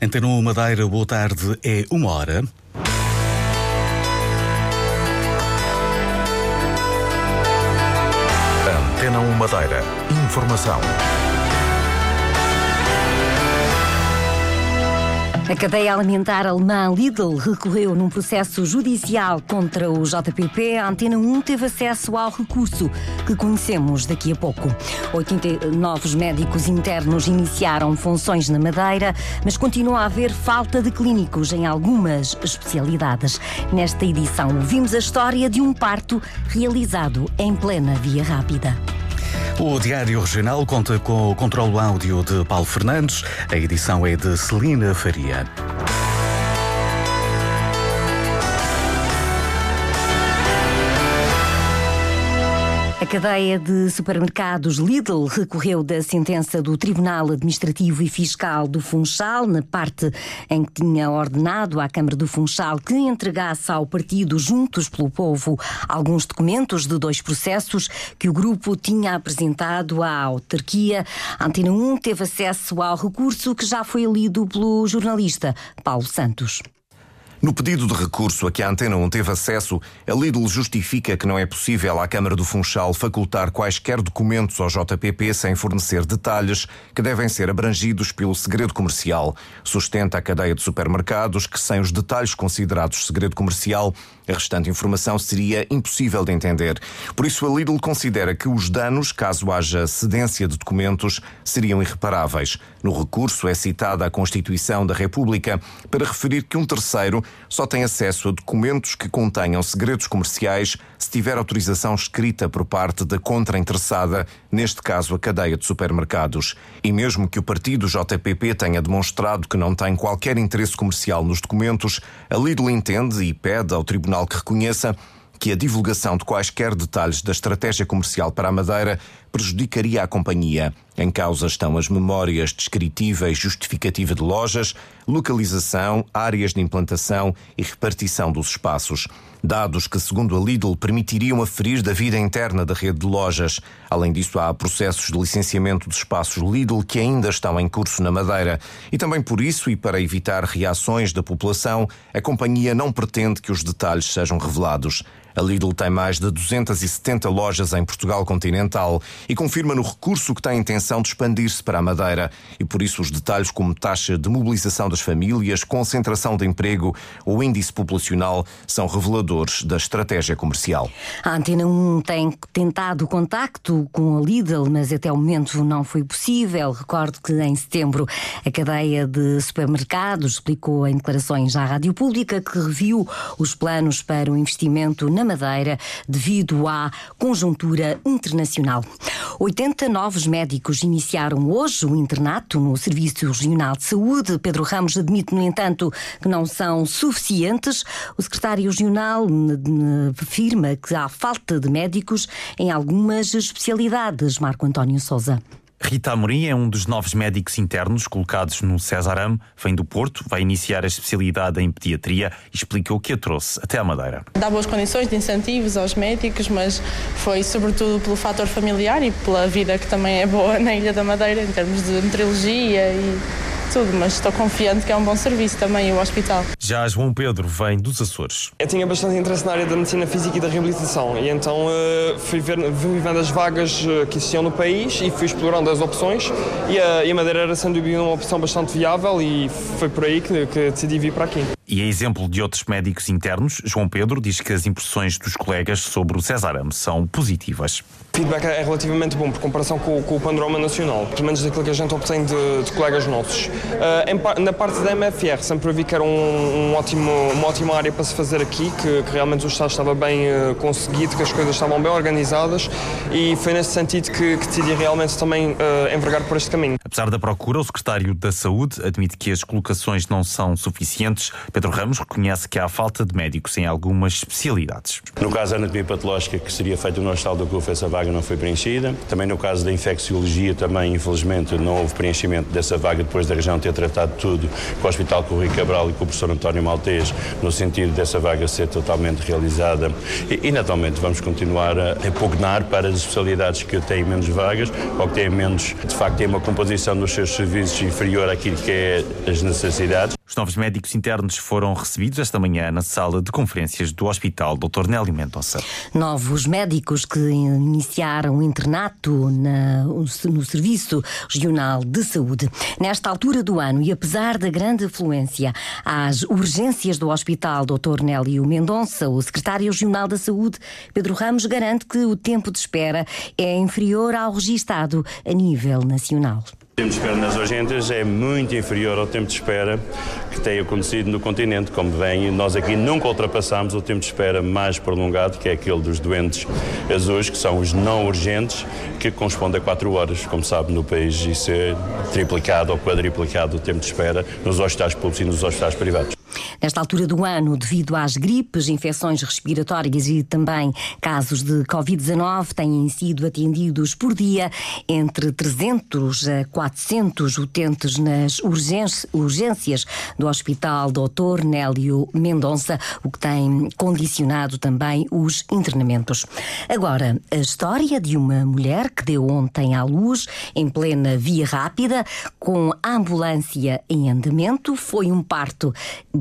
Antena 1 Madeira, boa tarde, é uma hora. Antena 1 Madeira. Informação. A cadeia alimentar alemã Lidl recorreu num processo judicial contra o JPP. A Antena 1 teve acesso ao recurso que conhecemos daqui a pouco. 80 novos médicos internos iniciaram funções na Madeira, mas continua a haver falta de clínicos em algumas especialidades. Nesta edição, ouvimos a história de um parto realizado em plena via rápida. O Diário Regional conta com o controle áudio de Paulo Fernandes. A edição é de Celina Faria. A cadeia de supermercados Lidl recorreu da sentença do Tribunal Administrativo e Fiscal do Funchal, na parte em que tinha ordenado à Câmara do Funchal que entregasse ao partido Juntos pelo Povo alguns documentos de dois processos que o grupo tinha apresentado à autarquia. Antena 1 teve acesso ao recurso que já foi lido pelo jornalista Paulo Santos. No pedido de recurso a que a Antena 1 teve acesso, a Lidl justifica que não é possível à Câmara do Funchal facultar quaisquer documentos ao JPP sem fornecer detalhes que devem ser abrangidos pelo segredo comercial. Sustenta a cadeia de supermercados que, sem os detalhes considerados segredo comercial, a restante informação seria impossível de entender. Por isso, a Lidl considera que os danos, caso haja cedência de documentos, seriam irreparáveis. No recurso é citada a Constituição da República para referir que um terceiro só tem acesso a documentos que contenham segredos comerciais se tiver autorização escrita por parte da contrainteressada, neste caso a cadeia de supermercados. E mesmo que o partido JPP tenha demonstrado que não tem qualquer interesse comercial nos documentos, a Lidl entende e pede ao Tribunal que reconheça que a divulgação de quaisquer detalhes da estratégia comercial para a Madeira prejudicaria a companhia. Em causa estão as memórias descritiva e justificativa de lojas, localização, áreas de implantação e repartição dos espaços. Dados que, segundo a Lidl, permitiriam aferir da vida interna da rede de lojas. Além disso, há processos de licenciamento de espaços Lidl que ainda estão em curso na Madeira. E também por isso, e para evitar reações da população, a companhia não pretende que os detalhes sejam revelados. A Lidl tem mais de 270 lojas em Portugal continental e confirma no recurso que tem intenção de expandir-se para a Madeira. E por isso os detalhes como taxa de mobilização das famílias, concentração de emprego ou índice populacional são reveladores da estratégia comercial. A Antena 1 tem tentado contacto com a Lidl, mas até o momento não foi possível. Recordo que em setembro a cadeia de supermercados explicou em declarações à Rádio Pública que reviu os planos para o investimento na Madeira devido à conjuntura internacional. 80 novos médicos iniciaram hoje o internato no Serviço Regional de Saúde. Pedro Ramos admite, no entanto, que não são suficientes. O secretário regional afirma que há falta de médicos em algumas especialidades. Marco António Souza. Rita Amorim é um dos novos médicos internos colocados no César vem do Porto, vai iniciar a especialidade em pediatria e explica o que a trouxe até à Madeira. Dá boas condições de incentivos aos médicos, mas foi sobretudo pelo fator familiar e pela vida que também é boa na Ilha da Madeira em termos de meteorologia e tudo, mas estou confiante que é um bom serviço também o hospital. Já João Pedro vem dos Açores. Eu tinha bastante interesse na área da medicina física e da reabilitação e então uh, fui, ver, fui vendo as vagas uh, que existiam no país e fui explorando as opções e a, e a Madeira era sem dúvida uma opção bastante viável e foi por aí que, que decidi vir para aqui. E a exemplo de outros médicos internos, João Pedro diz que as impressões dos colegas sobre o Césarame são positivas. O feedback é relativamente bom por comparação com, com o panorama nacional, pelo menos daquilo que a gente obtém de, de colegas nossos. Uh, em, na parte da MFR, sempre vi que era um, um ótimo, uma ótima área para se fazer aqui, que, que realmente o Estado estava bem uh, conseguido, que as coisas estavam bem organizadas e foi nesse sentido que, que decidi realmente também uh, envergar por este caminho. Apesar da procura, o secretário da Saúde admite que as colocações não são suficientes. Pedro Ramos reconhece que há falta de médicos em algumas especialidades. No caso da anatomia patológica que seria feita no Hospital do Cufo, essa vaga não foi preenchida. Também no caso da infecciologia, também infelizmente não houve preenchimento dessa vaga depois da região ter tratado tudo com o Hospital Rui Cabral e com o professor António Maltês, no sentido dessa vaga ser totalmente realizada. E, e naturalmente vamos continuar a impugnar para as especialidades que têm menos vagas ou que têm menos, de facto, têm uma composição dos seus serviços inferior àquilo que é as necessidades. Os novos médicos internos foram recebidos esta manhã na sala de conferências do Hospital Dr. Nélio Mendonça. Novos médicos que iniciaram o internato na, no Serviço Regional de Saúde. Nesta altura do ano e apesar da grande afluência às urgências do Hospital Dr. Nélio Mendonça, o secretário regional da Saúde, Pedro Ramos, garante que o tempo de espera é inferior ao registado a nível nacional. O tempo de espera nas urgências é muito inferior ao tempo de espera que tem acontecido no continente. Como bem, nós aqui nunca ultrapassamos o tempo de espera mais prolongado, que é aquele dos doentes azuis, que são os não urgentes, que corresponde a 4 horas. Como sabe, no país isso é triplicado ou quadriplicado o tempo de espera nos hospitais públicos e nos hospitais privados. Nesta altura do ano, devido às gripes, infecções respiratórias e também casos de Covid-19, têm sido atendidos por dia entre 300 a 400 utentes nas urgências do Hospital Dr. Nélio Mendonça, o que tem condicionado também os internamentos. Agora, a história de uma mulher que deu ontem à luz em plena via rápida, com a ambulância em andamento, foi um parto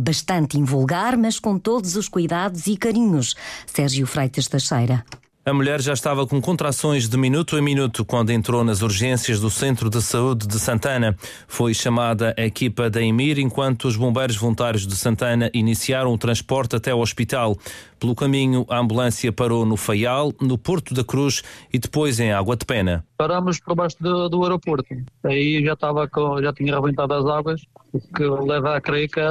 bastante invulgar, mas com todos os cuidados e carinhos. Sérgio Freitas Teixeira. A mulher já estava com contrações de minuto a minuto quando entrou nas urgências do Centro de Saúde de Santana. Foi chamada a equipa da EMIR enquanto os bombeiros voluntários de Santana iniciaram o transporte até o hospital. Pelo caminho, a ambulância parou no Faial, no Porto da Cruz e depois em Água de Pena. Paramos por baixo do, do aeroporto. Aí já estava com, já tinha arrebentado as águas, o que leva a crer que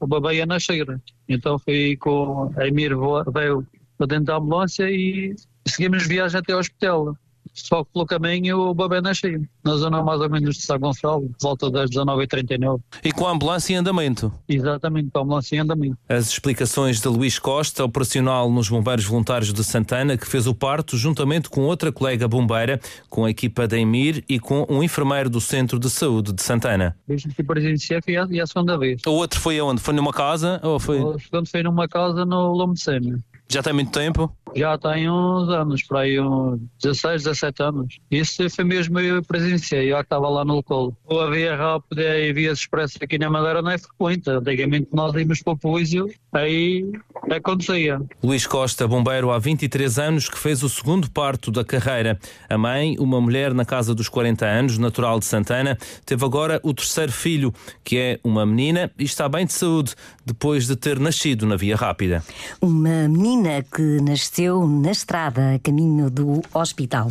o bebê ia nascer. Então fui com a Emir veio para dentro da ambulância e seguimos viagem até ao hospital. Só que pelo caminho o bebê nasceu, na zona mais ou menos de São Gonçalo, volta das 19h39. E com a ambulância em andamento? Exatamente, com a ambulância em andamento. As explicações de Luís Costa, operacional nos Bombeiros Voluntários de Santana, que fez o parto juntamente com outra colega bombeira, com a equipa da EMIR e com um enfermeiro do Centro de Saúde de Santana. Desde que presenciei foi a, a segunda vez. O outro foi aonde? Foi numa casa? Ou foi... O segundo foi numa casa no Sêmia. Já tem muito tempo? Já tem uns anos, para aí uns 16, 17 anos. Isso foi mesmo eu presenciei, eu que estava lá no local. A via rápida e via expressa aqui na Madeira não é frequente. Antigamente nós íamos para o Polício, aí acontecia. Luís Costa, bombeiro há 23 anos, que fez o segundo parto da carreira. A mãe, uma mulher na casa dos 40 anos, natural de Santana, teve agora o terceiro filho, que é uma menina e está bem de saúde, depois de ter nascido na via rápida. Uma menina que nasceu na estrada a caminho do hospital.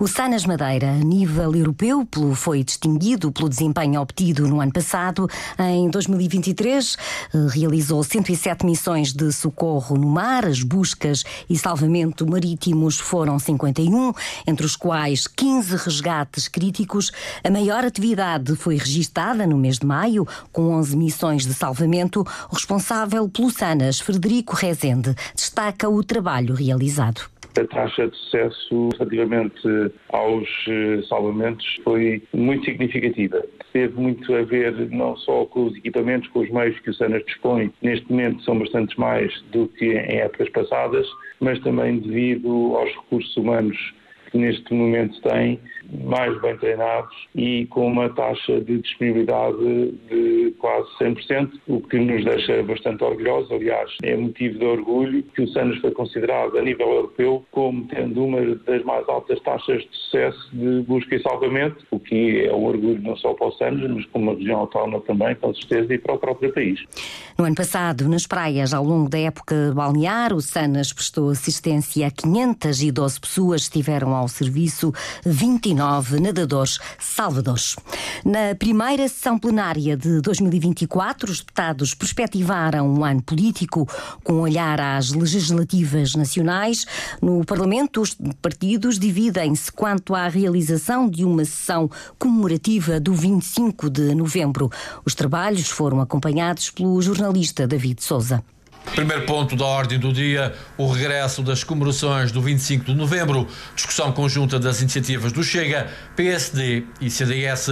O Sanas Madeira, a nível europeu, foi distinguido pelo desempenho obtido no ano passado. Em 2023, eh, realizou 107 missões de socorro no mar. As buscas e salvamento marítimos foram 51, entre os quais 15 resgates críticos. A maior atividade foi registada no mês de maio, com 11 missões de salvamento. O responsável pelo Sanas, Frederico Rezende, destaca destaca o trabalho realizado. A taxa de sucesso relativamente aos eh, salvamentos foi muito significativa. Teve muito a ver não só com os equipamentos, com os meios que o SANAS dispõe, neste momento são bastantes mais do que em épocas passadas, mas também devido aos recursos humanos que neste momento tem, mais bem treinados e com uma taxa de disponibilidade de quase 100%, o que nos deixa bastante orgulhosos. Aliás, é motivo de orgulho que o SANUS foi considerado a nível europeu como tendo uma das mais altas taxas de sucesso de busca e salvamento, o que é um orgulho não só para o SANUS, mas como a região autónoma também, com certeza, e para o próprio país. No ano passado, nas praias, ao longo da época balnear, o SANAS prestou assistência a 512 pessoas, estiveram ao serviço 29 nadadores salvadores. Na primeira sessão plenária de 2024, os deputados perspectivaram um ano político com olhar às legislativas nacionais. No Parlamento, os partidos dividem-se quanto à realização de uma sessão comemorativa do 25 de novembro. Os trabalhos foram acompanhados pelo jornalista David Souza. Primeiro ponto da ordem do dia, o regresso das comemorações do 25 de novembro, discussão conjunta das iniciativas do Chega, PSD e CDS.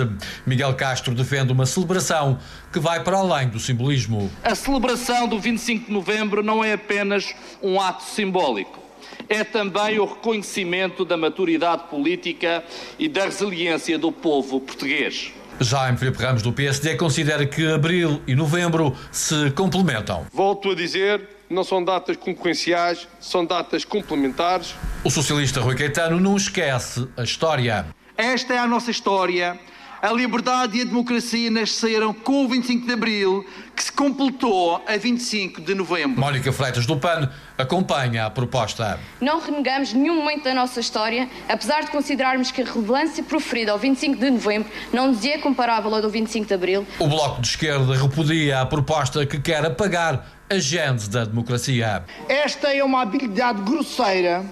Miguel Castro defende uma celebração que vai para além do simbolismo. A celebração do 25 de novembro não é apenas um ato simbólico. é também o reconhecimento da maturidade política e da resiliência do povo português. Jaime Filipe Ramos, do PSD, considera que abril e novembro se complementam. Volto a dizer, não são datas concorrenciais, são datas complementares. O socialista Rui Caetano não esquece a história. Esta é a nossa história. A liberdade e a democracia nasceram com o 25 de Abril, que se completou a 25 de Novembro. Mónica Freitas do PAN acompanha a proposta. Não renegamos nenhum momento da nossa história, apesar de considerarmos que a relevância proferida ao 25 de Novembro não nos é comparável ao do 25 de Abril. O Bloco de Esquerda repudia a proposta que quer apagar a gênese da democracia. Esta é uma habilidade grosseira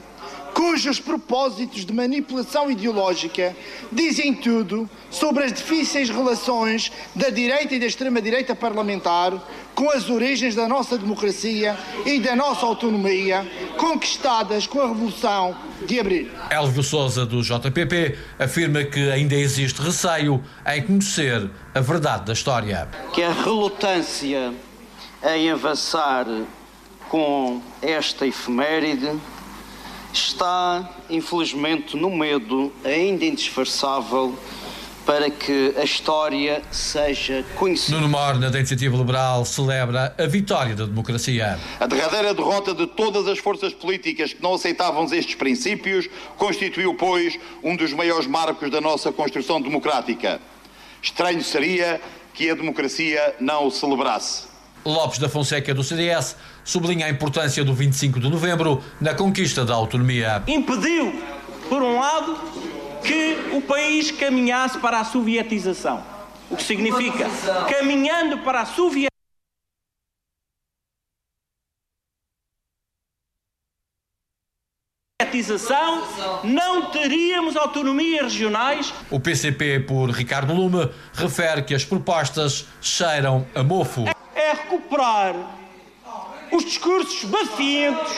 cujos propósitos de manipulação ideológica dizem tudo sobre as difíceis relações da direita e da extrema-direita parlamentar com as origens da nossa democracia e da nossa autonomia conquistadas com a Revolução de Abril. Elvio Souza, do JPP, afirma que ainda existe receio em conhecer a verdade da história. Que a relutância em avançar com esta efeméride está, infelizmente, no medo ainda indisfarçável para que a história seja conhecida. Nuno Morna, da Iniciativa Liberal, celebra a vitória da democracia. A derradeira derrota de todas as forças políticas que não aceitavam estes princípios constituiu, pois, um dos maiores marcos da nossa construção democrática. Estranho seria que a democracia não o celebrasse. Lopes da Fonseca, do CDS, sublinha a importância do 25 de novembro na conquista da autonomia. Impediu, por um lado, que o país caminhasse para a sovietização. O que significa, caminhando para a sovietização, não teríamos autonomias regionais. O PCP, por Ricardo Lume, refere que as propostas cheiram a mofo. Recuperar os discursos bacientos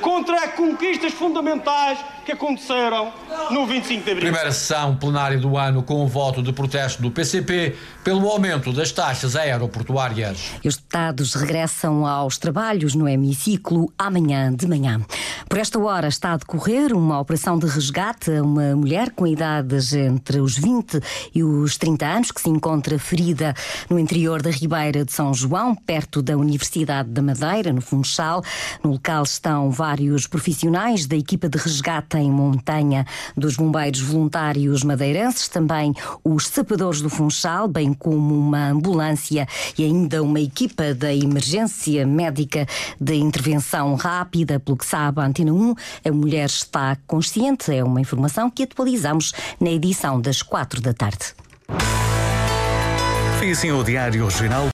contra conquistas fundamentais que aconteceram no 25 de abril. Primeira sessão plenária do ano com o voto de protesto do PCP pelo aumento das taxas aeroportuárias. E os deputados regressam aos trabalhos no hemiciclo amanhã de manhã. Por esta hora está a decorrer uma operação de resgate a uma mulher com idades entre os 20 e os 30 anos que se encontra ferida no interior da Ribeira de São João, perto da Universidade da Madeira, no Funchal. No local estão vários profissionais da equipa de resgate em montanha dos bombeiros voluntários madeirenses, também os sapadores do Funchal, bem como uma ambulância e ainda uma equipa da emergência médica de intervenção rápida, pelo que sabe a Antena 1. A mulher está consciente, é uma informação que atualizamos na edição das quatro da tarde. Foi assim o Diário Regional.